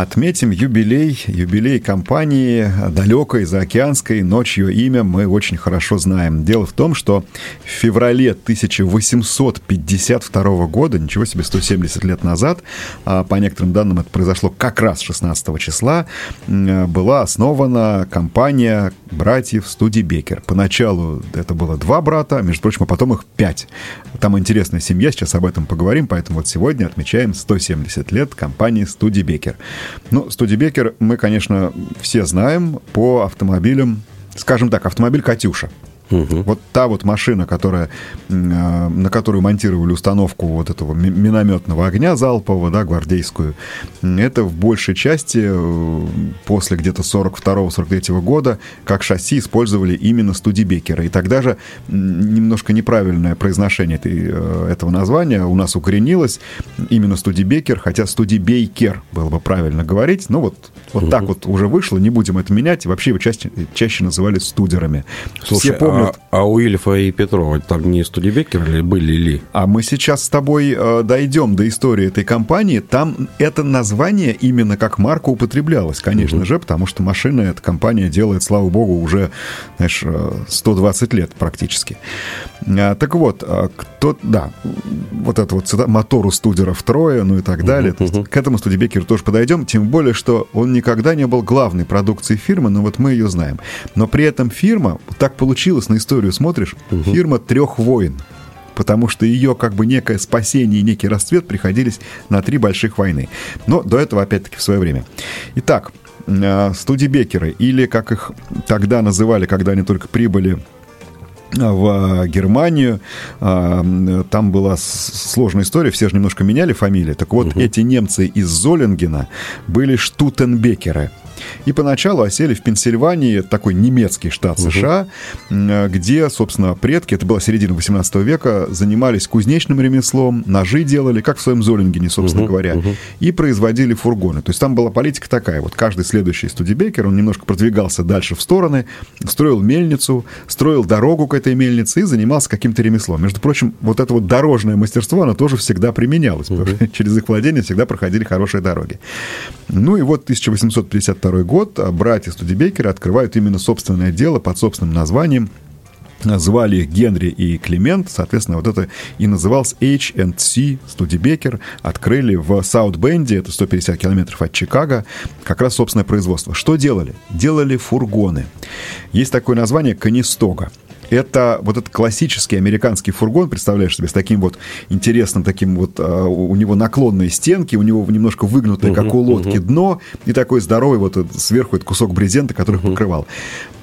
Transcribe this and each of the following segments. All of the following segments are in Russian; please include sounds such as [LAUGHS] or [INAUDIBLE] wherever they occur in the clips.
Отметим юбилей, юбилей компании далекой, заокеанской, но чье имя мы очень хорошо знаем. Дело в том, что в феврале 1852 года, ничего себе, 170 лет назад, а по некоторым данным это произошло как раз 16 числа, была основана компания братьев студии Бекер. Поначалу это было два брата, а, между прочим, а потом их пять. Там интересная семья, сейчас об этом поговорим, поэтому вот сегодня отмечаем 170 лет компании студии Бекер. Ну, Студебекер мы, конечно, все знаем по автомобилям, скажем так, автомобиль «Катюша». Угу. Вот та вот машина, которая, э, на которую монтировали установку вот этого минометного огня залпового, да, гвардейскую, это в большей части э, после где-то 42-43 года как шасси использовали именно Студебекера. И тогда же немножко неправильное произношение этой, э, этого названия у нас укоренилось именно Студебекер, хотя Студебейкер было бы правильно говорить. Но вот, вот угу. так вот уже вышло, не будем это менять. Вообще его чаще, чаще называли студерами. Слушай, Все помнят а, а у Ильфа и Петрова там не Студебекер ли были ли? А мы сейчас с тобой э, дойдем до истории этой компании. Там это название именно как марка употреблялось, конечно угу. же, потому что машины эта компания делает, слава богу, уже, знаешь, 120 э, лет практически. А, так вот, а, кто, да, вот это вот мотор у студеров трое, ну и так далее. Uh-huh, uh-huh. К этому Студебекеру тоже подойдем, тем более, что он никогда не был главной продукцией фирмы, но вот мы ее знаем. Но при этом фирма, так получилось, на историю смотришь, uh-huh. фирма трех войн потому что ее как бы некое спасение и некий расцвет приходились на три больших войны. Но до этого, опять-таки, в свое время. Итак, а, студибекеры, или как их тогда называли, когда они только прибыли в Германию. А, там была сложная история, все же немножко меняли фамилии. Так вот, угу. эти немцы из Золингена были штутенбекеры и поначалу осели в Пенсильвании, такой немецкий штат угу. США, где, собственно, предки, это была середина 18 века, занимались кузнечным ремеслом, ножи делали, как в своем Золингене, собственно угу. говоря, угу. и производили фургоны. То есть там была политика такая, вот каждый следующий студибекер, он немножко продвигался дальше в стороны, строил мельницу, строил дорогу к этой мельнице и занимался каким-то ремеслом. Между прочим, вот это вот дорожное мастерство, оно тоже всегда применялось, угу. потому что [LAUGHS] через их владение всегда проходили хорошие дороги. Ну и вот 1852 год а братья Студебекера открывают именно собственное дело под собственным названием звали их Генри и Климент, соответственно, вот это и назывался H&C Студебекер, открыли в Саут-Бенде, это 150 километров от Чикаго, как раз собственное производство. Что делали? Делали фургоны. Есть такое название «Канистога» это вот этот классический американский фургон, представляешь себе, с таким вот интересным, таким вот, а, у него наклонные стенки, у него немножко выгнутое, как у лодки, дно, и такой здоровый вот сверху этот кусок брезента, который покрывал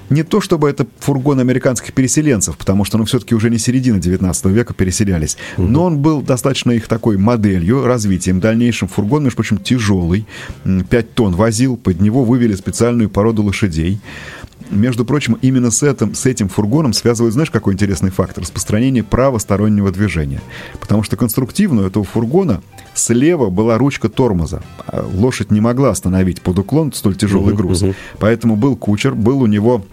не то чтобы это фургон американских переселенцев, потому что, ну, все-таки уже не середина 19 века переселялись, угу. но он был достаточно их такой моделью, развитием. дальнейшем фургон, между прочим, тяжелый, 5 тонн возил, под него вывели специальную породу лошадей. Между прочим, именно с этим, с этим фургоном связывают, знаешь, какой интересный фактор? Распространение правостороннего движения. Потому что конструктивно у этого фургона слева была ручка тормоза. А лошадь не могла остановить под уклон столь тяжелый груз. Поэтому был кучер, был у него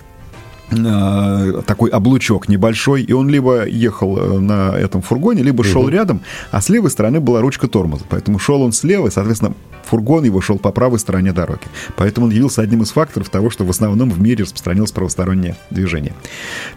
такой облучок небольшой, и он либо ехал э, на этом фургоне, либо шел угу. рядом, а с левой стороны была ручка тормоза. Поэтому шел он слева, и, соответственно, фургон его шел по правой стороне дороги. Поэтому он явился одним из факторов того, что в основном в мире распространилось правостороннее движение.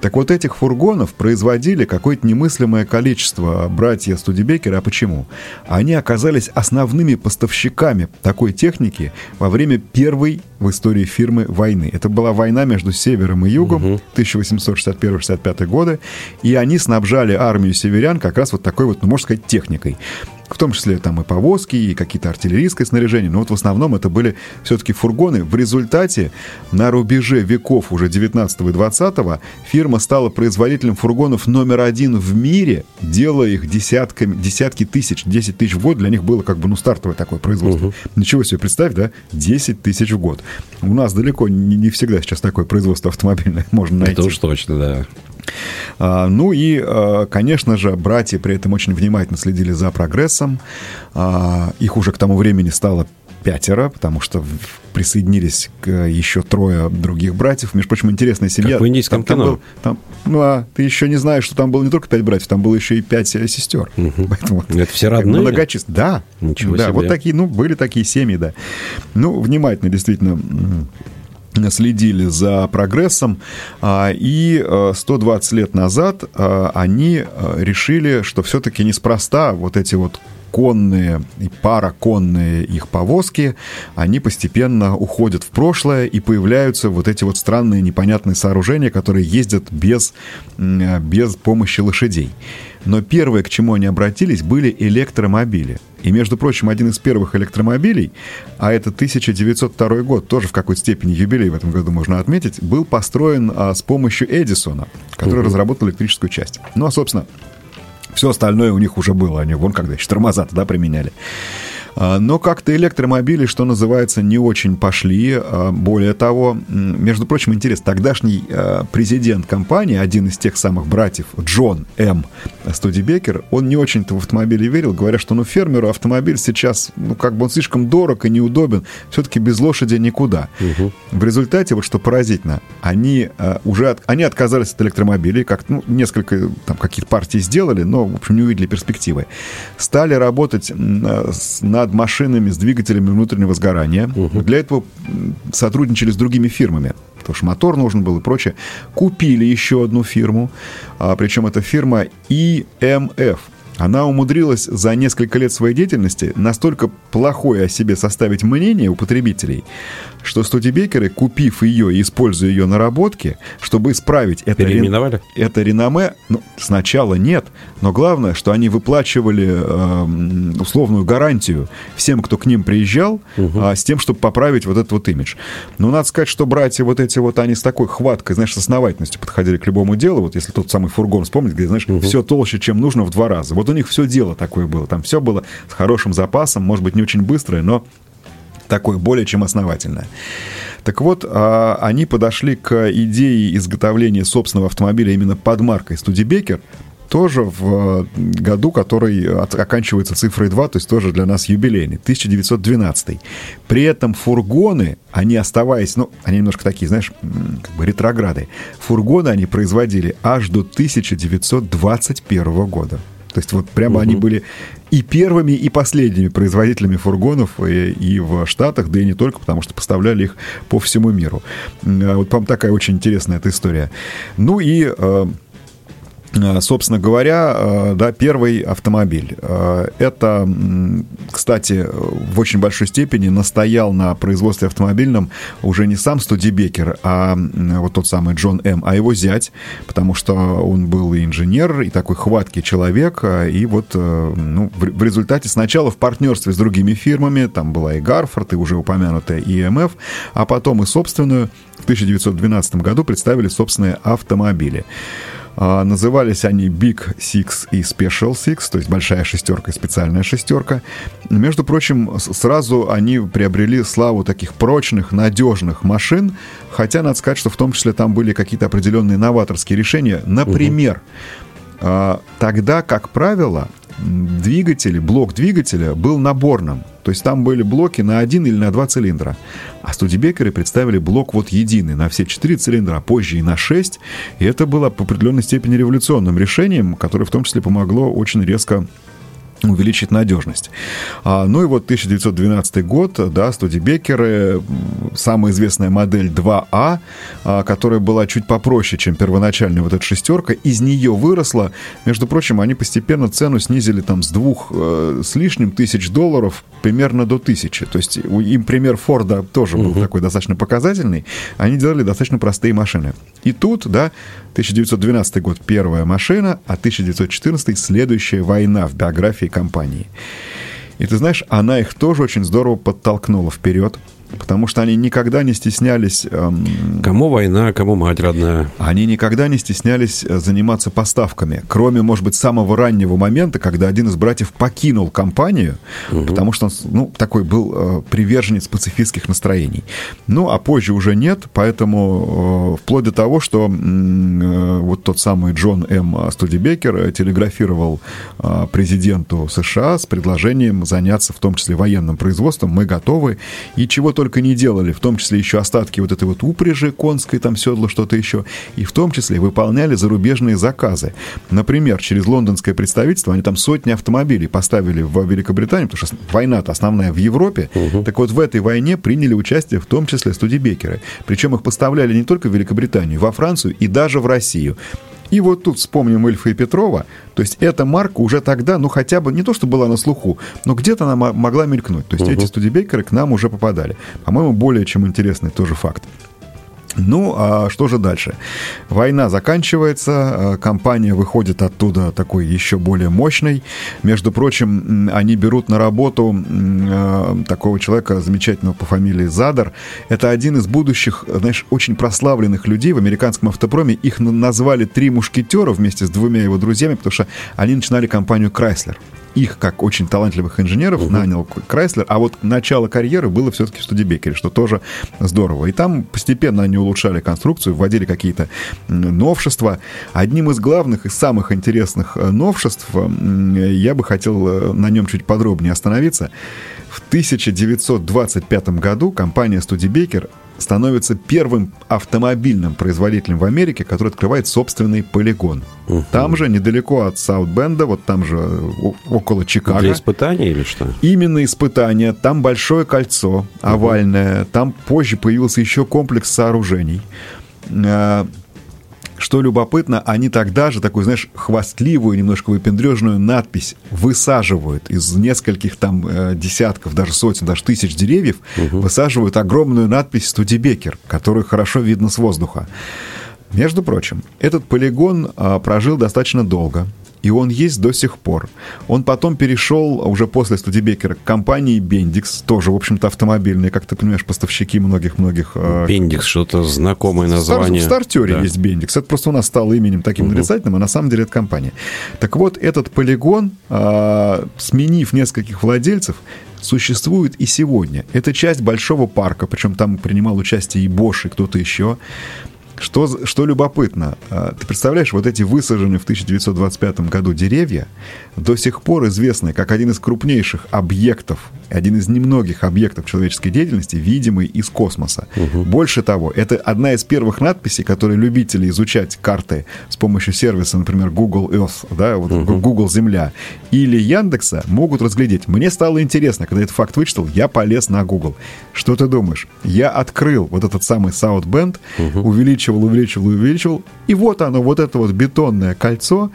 Так вот, этих фургонов производили какое-то немыслимое количество братья Студебекера. А почему? Они оказались основными поставщиками такой техники во время первой в истории фирмы войны. Это была война между севером и югом, угу. 1861-65 годы, и они снабжали армию северян как раз вот такой вот, ну, можно сказать, техникой в том числе там и повозки, и какие-то артиллерийское снаряжение, но вот в основном это были все-таки фургоны. В результате на рубеже веков уже 19 и 20 фирма стала производителем фургонов номер один в мире, делая их десятками, десятки тысяч, 10 тысяч в год для них было как бы ну стартовое такое производство. Угу. Ничего себе, представь, да, 10 тысяч в год. У нас далеко не, не всегда сейчас такое производство автомобильное [LAUGHS] можно найти. Это уж точно, да. А, ну и, а, конечно же, братья при этом очень внимательно следили за прогрессом. А, их уже к тому времени стало пятеро, потому что присоединились к еще трое других братьев. Между прочим, интересная семья. Как в индийском там, кино. Там был, там, ну, а ты еще не знаешь, что там было не только пять братьев, там было еще и пять э, сестер. Мгм. [LAUGHS] Поэтому Это все родные? Многочисленно. Да. Ничего да, себе. вот такие, ну, были такие семьи, да. Ну, внимательно, действительно, следили за прогрессом, а, и э, 120 лет назад э, они э, решили, что все-таки неспроста вот эти вот конные и параконные их повозки, они постепенно уходят в прошлое, и появляются вот эти вот странные непонятные сооружения, которые ездят без, э, без помощи лошадей. Но первое, к чему они обратились, были электромобили. И, между прочим, один из первых электромобилей, а это 1902 год, тоже в какой-то степени юбилей в этом году можно отметить, был построен а, с помощью Эдисона, который разработал электрическую часть. Ну, а, собственно, все остальное у них уже было. Они вон когда еще тормоза да, применяли. А, Но как-то электромобили, что называется, не очень пошли. А, Более того, между прочим, интересно, тогдашний а, президент компании, один из тех самых братьев, Джон М. Студебекер, он не очень-то в автомобили верил, говоря, что ну фермеру автомобиль сейчас, ну как бы он слишком дорог и неудобен, все-таки без лошади никуда. В результате, вот что поразительно, они уже от- они отказались от электромобилей, как ну, несколько там каких-то партий сделали, но в общем не увидели перспективы. Стали работать с- над машинами с двигателями внутреннего сгорания. Для этого сотрудничали с другими фирмами. Потому что мотор нужен был и прочее. Купили еще одну фирму, а, причем это фирма EMF. Она умудрилась за несколько лет своей деятельности настолько плохое о себе составить мнение у потребителей, что студибекеры, купив ее и используя ее наработки, чтобы исправить это, рен- это реноме, ну, сначала нет, но главное, что они выплачивали эм, условную гарантию всем, кто к ним приезжал, а, с тем, чтобы поправить вот этот вот имидж. Но надо сказать, что братья вот эти вот, они с такой хваткой, знаешь, с основательностью подходили к любому делу. Вот если тот самый фургон вспомнить, где, знаешь, все толще, чем нужно в два раза. Вот у них все дело такое было. Там все было с хорошим запасом, может быть, не очень быстрое, но такое более чем основательное. Так вот, а, они подошли к идее изготовления собственного автомобиля именно под маркой Студебекер, тоже в э, году, который от- оканчивается цифрой 2, то есть тоже для нас юбилейный, 1912. При этом фургоны, они оставаясь, ну, они немножко такие, знаешь, как бы ретрограды, фургоны они производили аж до 1921 года. То есть вот прямо они были и первыми, и последними производителями фургонов и, и в Штатах, да и не только, потому что поставляли их по всему миру. А Вот, по-моему, такая очень интересная эта история. Ну и э, Э, Собственно говоря, э, да, первый автомобиль. Э, Это, кстати, в очень большой степени настоял на производстве автомобильном уже не сам Студебекер, а вот тот самый Джон М., а его зять, потому что он был и инженер, и такой хваткий человек, э, и вот э, ну, в результате сначала в партнерстве с другими фирмами, там была и Гарфорд, и уже упомянутая ИМФ, а потом и собственную, в 1912 году представили собственные автомобили. А, Назывались они Big Six и Special Six, то есть большая шестерка и специальная шестерка. Между прочим, сразу они приобрели славу таких прочных, надежных машин, хотя надо сказать, что в том числе там были какие-то определенные новаторские решения. Например, а, тогда, как правило, м, двигатели, блок двигателя был наборным. То есть там были блоки на один или на два цилиндра. А студибекеры представили блок вот единый на все четыре цилиндра, а позже и на шесть. И это было по определенной степени революционным решением, которое в том числе помогло очень резко увеличить надежность. А, ну и вот 1912 год, да, студибекеры, самая известная модель 2А, а, которая была чуть попроще, чем первоначальная вот эта шестерка, из нее выросла. Между прочим, они постепенно цену снизили там с двух э, с лишним тысяч долларов примерно до тысячи. То есть им пример Форда тоже был такой достаточно показательный. Они делали достаточно простые машины. И тут, да, 1912 год первая машина, а 1914 следующая война в биографии компании. И ты знаешь, она их тоже очень здорово подтолкнула вперед, потому что они никогда не стеснялись... Эм, кому война, кому мать родная. Они никогда не стеснялись э, заниматься поставками, кроме, может быть, самого раннего момента, когда один из братьев покинул компанию, угу. потому что он, ну, такой был э, приверженец пацифистских настроений. Ну, а позже уже нет, поэтому э, вплоть до того, что э, вот тот самый Джон М. Студебекер телеграфировал э, президенту США с предложением заняться в том числе военным производством, мы готовы, и чего только не делали, в том числе еще остатки вот этой вот упряжи конской, там седла, что-то еще, и в том числе выполняли зарубежные заказы. Например, через лондонское представительство они там сотни автомобилей поставили в Великобританию, потому что война-то основная в Европе. Угу. Так вот, в этой войне приняли участие в том числе студибекеры. Причем их поставляли не только в Великобританию, во Францию и даже в Россию. И вот тут вспомним Эльфа и Петрова. То есть эта марка уже тогда, ну хотя бы не то, что была на слуху, но где-то она могла мелькнуть. То есть угу. эти студибейкеры к нам уже попадали. По-моему, более чем интересный тоже факт. Ну, а что же дальше? Война заканчивается, а, компания выходит оттуда такой еще более мощной. Между прочим, они берут на работу а, такого человека замечательного по фамилии Задар. Это один из будущих, знаешь, очень прославленных людей в американском автопроме. Их назвали «Три мушкетера» вместе с двумя его друзьями, потому что они начинали компанию Chrysler их, как очень талантливых инженеров, угу. нанял Крайслер, а вот начало карьеры было все-таки в Студебекере, что тоже здорово. И там постепенно они улучшали конструкцию, вводили какие-то новшества. Одним из главных и самых интересных э, новшеств, я бы хотел э, на нем чуть подробнее остановиться. В 1925 году компания Studebaker становится первым автомобильным производителем в Америке, который открывает собственный полигон. Угу. Там же, недалеко от Саутбенда, вот там же около Чикаго. Для испытания или что? Именно испытания. Там большое кольцо овальное. Угу. Там позже появился еще комплекс сооружений. Что любопытно, они тогда же такую, знаешь, хвастливую, немножко выпендрежную надпись высаживают из нескольких там э, десятков, даже сотен, даже тысяч деревьев, угу. высаживают огромную надпись «Студебекер», которую хорошо видно с воздуха. Между прочим, этот полигон а, прожил достаточно долго и он есть до сих пор. Он потом перешел, уже после Студебекера, к компании Bendix, тоже, в общем-то, автомобильные, как ты понимаешь, поставщики многих-многих... Bendix, э, что-то знакомое название. В стартере да. есть Bendix. Это просто у нас стало именем таким угу. нарицательным, а на самом деле это компания. Так вот, этот полигон, э, сменив нескольких владельцев, существует и сегодня. Это часть большого парка, причем там принимал участие и Бош, и кто-то еще. Что, что любопытно, а, ты представляешь, вот эти высаженные в 1925 году деревья до сих пор известны как один из крупнейших объектов, один из немногих объектов человеческой деятельности, видимый из космоса. Угу. Больше того, это одна из первых надписей, которые любители изучать карты с помощью сервиса, например, Google Earth, да, вот угу. Google Земля, или Яндекса могут разглядеть. Мне стало интересно, когда этот факт вычитал, я полез на Google. Что ты думаешь? Я открыл вот этот самый South Bend, угу. увеличил увеличивал, увеличивал, увеличивал. И вот оно, вот это вот бетонное кольцо,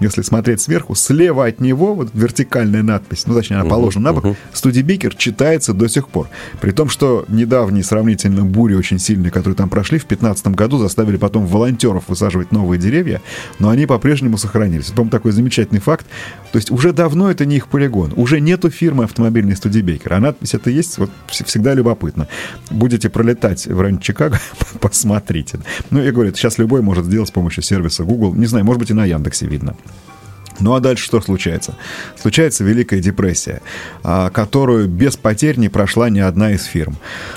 если смотреть сверху, слева от него вот вертикальная надпись, ну, точнее, она положена на бок. Студибекер читается до сих пор. При том, что недавние сравнительно бури очень сильные, которые там прошли, в 2015 году заставили потом волонтеров высаживать новые деревья, но они по-прежнему сохранились. Это, по такой замечательный факт. То есть уже давно это не их полигон. Уже нету фирмы автомобильной Студибекер. А надпись это есть, вот всегда любопытно. Будете пролетать в районе Чикаго, [LAUGHS] посмотрите. Ну, я говорю, это сейчас любой может сделать с помощью сервиса Google. Не знаю, может быть, и на Яндексе видно. Ну а дальше что случается? Случается Великая депрессия, а, которую без потерь не прошла ни одна из фирм.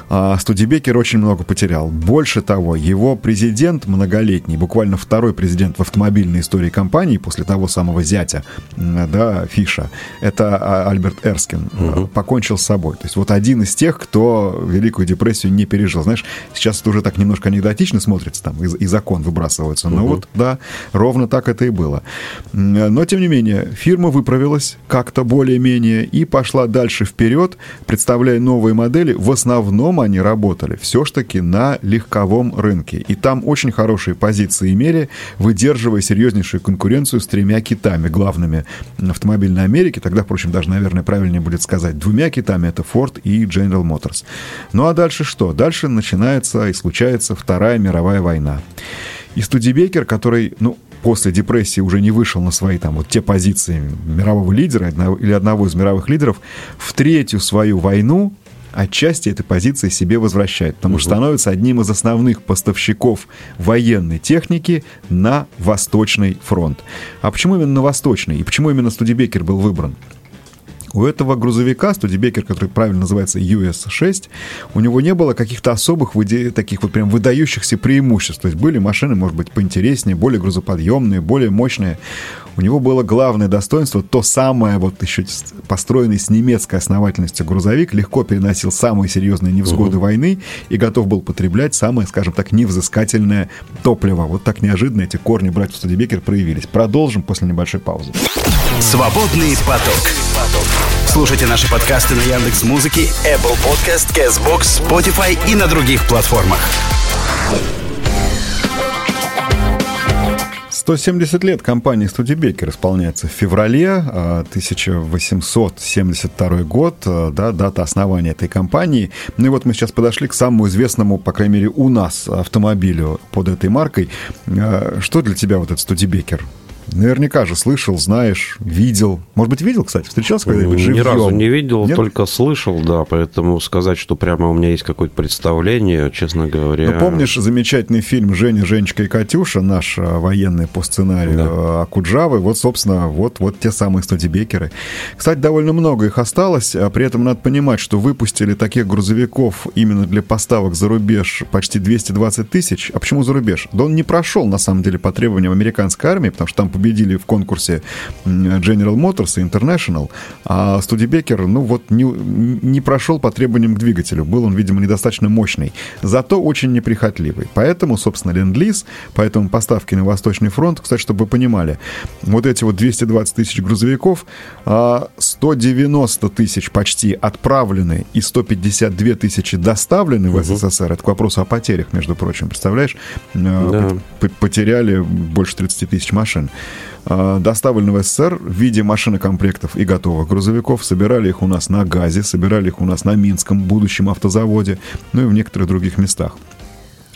А, Студебекер очень много потерял. Больше того, его президент многолетний, буквально второй президент в автомобильной истории компании после того самого зятя, да, Фиша, это а, Альберт Эрскин, угу. покончил с собой. То есть вот один из тех, кто Великую депрессию не пережил. Знаешь, сейчас это уже так немножко анекдотично смотрится, там и, и закон выбрасывается. Но угу. вот, да, ровно так это и было. Но тем не менее, фирма выправилась как-то более-менее и пошла дальше вперед, представляя новые модели. В основном они работали все-таки на легковом рынке. И там очень хорошие позиции имели, выдерживая серьезнейшую конкуренцию с тремя китами, главными автомобильной Америки. Тогда, впрочем, даже, наверное, правильнее будет сказать двумя китами. Это Ford и General Motors. Ну а дальше что? Дальше начинается и случается Вторая мировая война. И Студебекер, который, ну, после депрессии уже не вышел на свои там вот те позиции мирового лидера или одного из мировых лидеров, в третью свою войну отчасти этой позиции себе возвращает, потому что становится одним из основных поставщиков военной техники на Восточный фронт. А почему именно на Восточный? И почему именно Студебекер был выбран? У этого грузовика, Студебекер, который правильно называется US-6, у него не было каких-то особых таких вот прям выдающихся преимуществ. То есть были машины, может быть, поинтереснее, более грузоподъемные, более мощные. У него было главное достоинство, то самое, вот еще построенный с немецкой основательностью грузовик, легко переносил самые серьезные невзгоды угу. войны и готов был потреблять самое, скажем так, невзыскательное топливо. Вот так неожиданно эти корни братьев Студебекер проявились. Продолжим после небольшой паузы. Свободный поток. Слушайте наши подкасты на Яндекс Музыке, Apple Podcast, Castbox, Spotify и на других платформах. 170 лет компании Студебекер исполняется в феврале 1872 а, год, а, да, дата основания этой компании. Ну и вот мы сейчас подошли к самому известному, по крайней мере, у нас автомобилю под этой маркой. А, что для тебя вот этот Студебекер? Наверняка же слышал, знаешь, видел. Может быть, видел, кстати, встречался когда-нибудь живьем? Ни разу не видел, Нет? только слышал, да. Поэтому сказать, что прямо у меня есть какое-то представление, честно говоря... Ну, помнишь замечательный фильм «Женя, Женечка и Катюша», наш а, военный по сценарию да. Акуджавы? Вот, собственно, вот, вот те самые студибекеры. Кстати, довольно много их осталось. А при этом надо понимать, что выпустили таких грузовиков именно для поставок за рубеж почти 220 тысяч. А почему за рубеж? Да он не прошел, на самом деле, по требованиям американской армии, потому что там победили в конкурсе General Motors и International, а Студебекер, ну вот, не, не прошел по требованиям к двигателю. Был он, видимо, недостаточно мощный, зато очень неприхотливый. Поэтому, собственно, Ленд-Лиз, поэтому поставки на Восточный фронт, кстати, чтобы вы понимали, вот эти вот 220 тысяч грузовиков, 190 а, тысяч почти отправлены и 152 тысячи доставлены в СССР. Это к вопросу о потерях, между прочим, представляешь? Да. Потеряли больше 30 тысяч машин. А, доставлены в СССР в виде машинокомплектов и готовых грузовиков. Собирали их у нас на ГАЗе, собирали их у нас на Минском будущем автозаводе, ну и в некоторых других местах.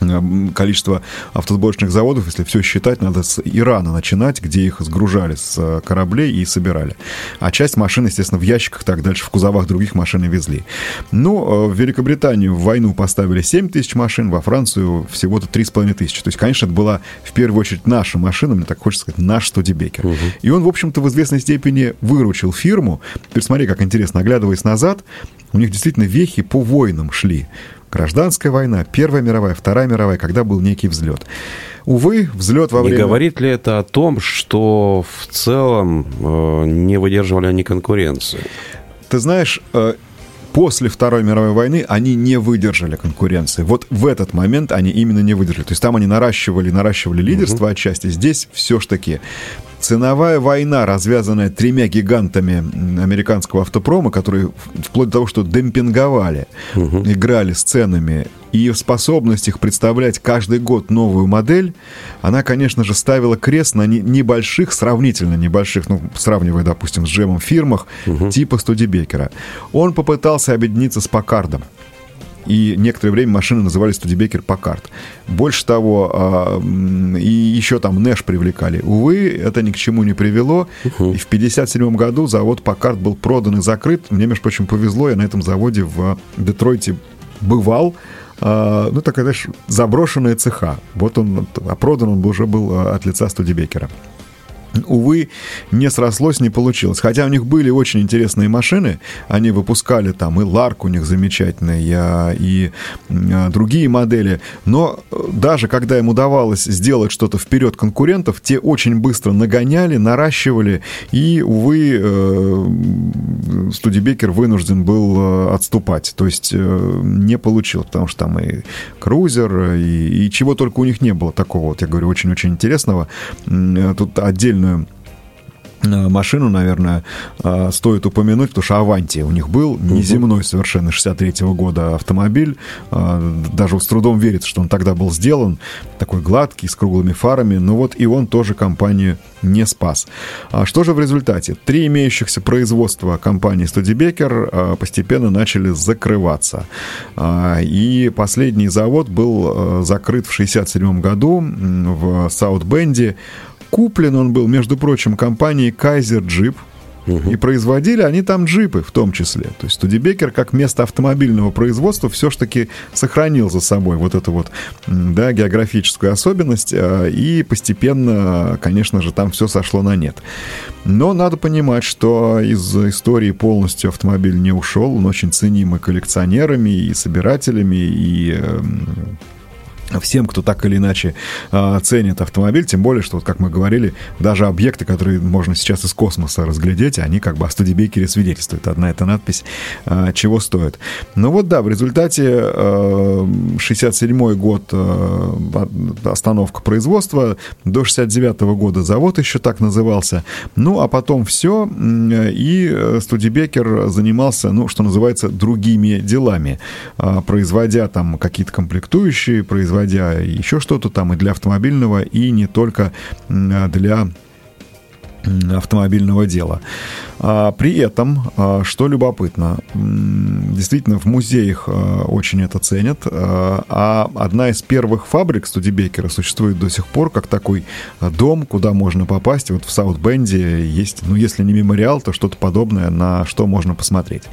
Э, количество автосборочных заводов, если все считать, надо с Ирана начинать, где их сгружали с э, кораблей и собирали. А часть машин, естественно, в ящиках, так дальше в кузовах других машин и везли. Ну, в Великобританию в войну поставили 7 тысяч машин, во Францию всего-то 3,5 тысячи. То есть, конечно, это была в первую очередь наша машина, мне так хочется сказать, наш Студебекер. Угу. И он, в общем-то, в известной степени выручил фирму. Теперь смотри, как интересно, оглядываясь назад, у них действительно вехи по войнам шли. Гражданская война, Первая мировая, Вторая мировая, когда был некий взлет. Увы, взлет во время... Не говорит ли это о том, что в целом э, не выдерживали они конкуренции? Ты знаешь, э, после Второй мировой войны они не выдержали конкуренции. Вот в этот момент они именно не выдержали. То есть там они наращивали, наращивали лидерство угу. отчасти. Здесь все ж таки ценовая война, развязанная тремя гигантами американского автопрома, которые вплоть до того, что демпинговали, угу. играли с ценами, и способность их представлять каждый год новую модель, она, конечно же, ставила крест на небольших, сравнительно небольших, ну, сравнивая, допустим, с джемом фирмах, угу. типа Студебекера. Он попытался объединиться с Покардом и некоторое время машины назывались Студебекер Покарт. Больше того, а, и еще там Нэш привлекали. Увы, это ни к чему не привело. Uh-huh. И в 1957 году завод Покарт был продан и закрыт. Мне, между прочим, повезло, я на этом заводе в Детройте бывал. А, ну, такая, знаешь, заброшенная цеха. Вот он, а продан он уже был а, от лица Студебекера увы, не срослось, не получилось. Хотя у них были очень интересные машины, они выпускали там и Ларк у них замечательный, и а, другие модели, но э, даже когда им удавалось сделать что-то вперед конкурентов, те очень быстро нагоняли, наращивали, и, увы, э, Студебекер вынужден был э, отступать, то есть не получилось, потому что там и крузер, и, и чего только у них не было такого, вот я говорю, очень-очень интересного. Тут отдельно отдельную э, машину, наверное, э, стоит упомянуть, потому что Аванти у них был неземной совершенно 63-го года автомобиль. Э, даже с трудом верится, что он тогда был сделан. Такой гладкий, с круглыми фарами. Но вот и он тоже компанию не спас. А что же в результате? Три имеющихся производства компании Студебекер постепенно начали закрываться. И последний завод был закрыт в 67 году в Саутбенде. Куплен он был, между прочим, компанией Kaiser Jeep, Угу. И производили они там джипы в том числе. То есть Студебекер как место автомобильного производства все-таки сохранил за собой вот эту вот да, географическую особенность. А, и постепенно, конечно же, там все сошло на нет. Но надо понимать, что из истории полностью автомобиль не ушел. Он очень ценимый коллекционерами и собирателями, и эм, всем, кто так или иначе э, ценит автомобиль, тем более, что, вот, как мы говорили, даже объекты, которые можно сейчас из космоса разглядеть, они как бы о Студебекере свидетельствуют. Одна эта надпись э, чего стоит. Ну вот да, в результате э, 67 год э, остановка производства, до 69 -го года завод еще так назывался. Ну, а потом все, и Студебекер занимался, ну, что называется, другими делами, э, производя там какие-то комплектующие, производя производя еще что-то там и для автомобильного, и не только для автомобильного дела. А, при этом, а, что любопытно, действительно в музеях а, очень это ценят, а одна из первых фабрик Студебекера существует до сих пор как такой дом, куда можно попасть. Вот в Саутбенде есть, ну если не мемориал, то что-то подобное, на что можно посмотреть.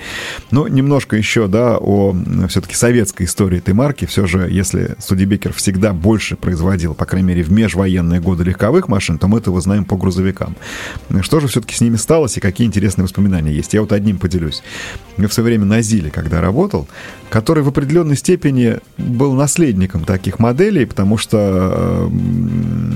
Ну, немножко еще, да, о все-таки советской истории этой марки. Все же, если Студебекер всегда больше производил, по крайней мере, в межвоенные годы легковых машин, то мы этого знаем по грузовикам. Что же все-таки с ними сталось и какие интересные воспоминания есть. Я вот одним поделюсь. Я в свое время на Зиле, когда работал, который в определенной степени был наследником таких моделей, потому что э,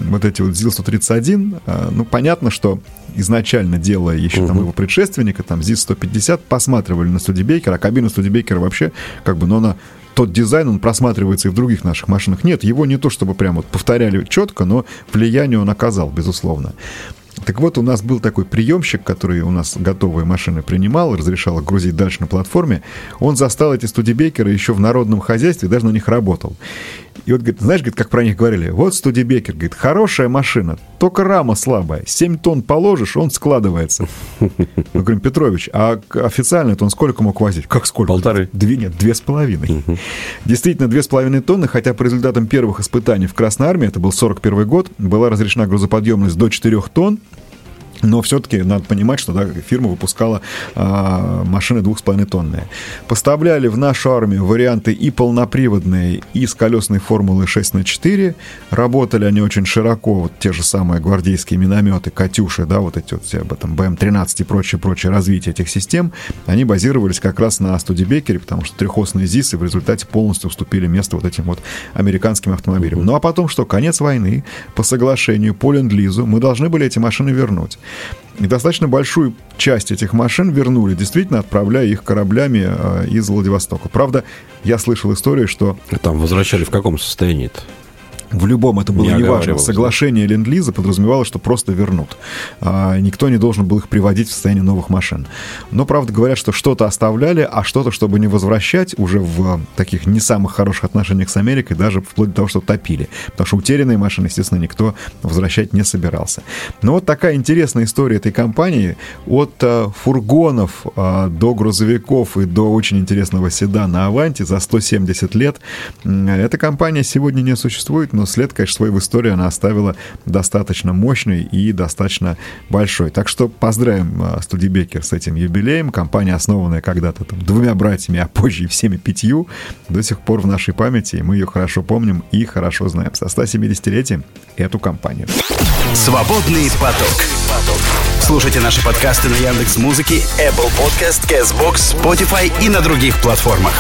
вот эти вот ЗИЛ-131, э, ну, понятно, что изначально делая еще угу. там его предшественника, там ЗИС-150, посматривали на Студебекера, а кабина Студебекера вообще, как бы, ну, она тот дизайн, он просматривается и в других наших машинах. Нет, его не то чтобы прям вот повторяли четко, но влияние он оказал, безусловно. Так вот, у нас был такой приемщик, который у нас готовые машины принимал, разрешал их грузить дальше на платформе. Он застал эти студибекеры еще в народном хозяйстве, даже на них работал. И вот, говорит, знаешь, говорит, как про них говорили, вот студибекер, говорит, хорошая машина, только рама слабая, 7 тонн положишь, он складывается. Мы говорим, Петрович, а официально это он сколько мог возить? Как сколько? Полторы. Две, нет, две с половиной. Действительно, две с половиной тонны, хотя по результатам первых испытаний в Красной Армии, это был 41 год, была разрешена грузоподъемность до 4 тонн, но все-таки надо понимать, что да, фирма выпускала а, машины двух с тонные. Поставляли в нашу армию варианты и полноприводные, и с колесной формулы 6 на 4. Работали они очень широко, вот те же самые гвардейские минометы, Катюши, да, вот эти вот все об этом БМ-13 и прочее, прочее развитие этих систем, они базировались как раз на Студебекере, потому что трехосные ЗИСы в результате полностью уступили место вот этим вот американским автомобилям. Ну а потом что? Конец войны. По соглашению, по ленд-лизу мы должны были эти машины вернуть. И достаточно большую часть этих машин вернули, действительно отправляя их кораблями э, из Владивостока. Правда, я слышал историю, что... Там возвращали в каком состоянии-то? В любом это было не важно. Соглашение Ленд-Лиза подразумевало, что просто вернут. А, никто не должен был их приводить в состояние новых машин. Но, правда, говорят, что что-то оставляли, а что-то, чтобы не возвращать, уже в таких не самых хороших отношениях с Америкой, даже вплоть до того, что топили. Потому что утерянные машины, естественно, никто возвращать не собирался. Но вот такая интересная история этой компании. От а, фургонов а, до грузовиков и до очень интересного седана Аванти за 170 лет. Эта компания сегодня не существует, но но след, конечно, свой в истории она оставила достаточно мощный и достаточно большой. Так что поздравим а, Студибекер с этим юбилеем. Компания, основанная когда-то там, двумя братьями, а позже и всеми пятью, до сих пор в нашей памяти, и мы ее хорошо помним и хорошо знаем. Со 170-летием эту компанию. Свободный поток. Слушайте наши подкасты на Яндекс Музыке, Apple Podcast, Castbox, Spotify и на других платформах.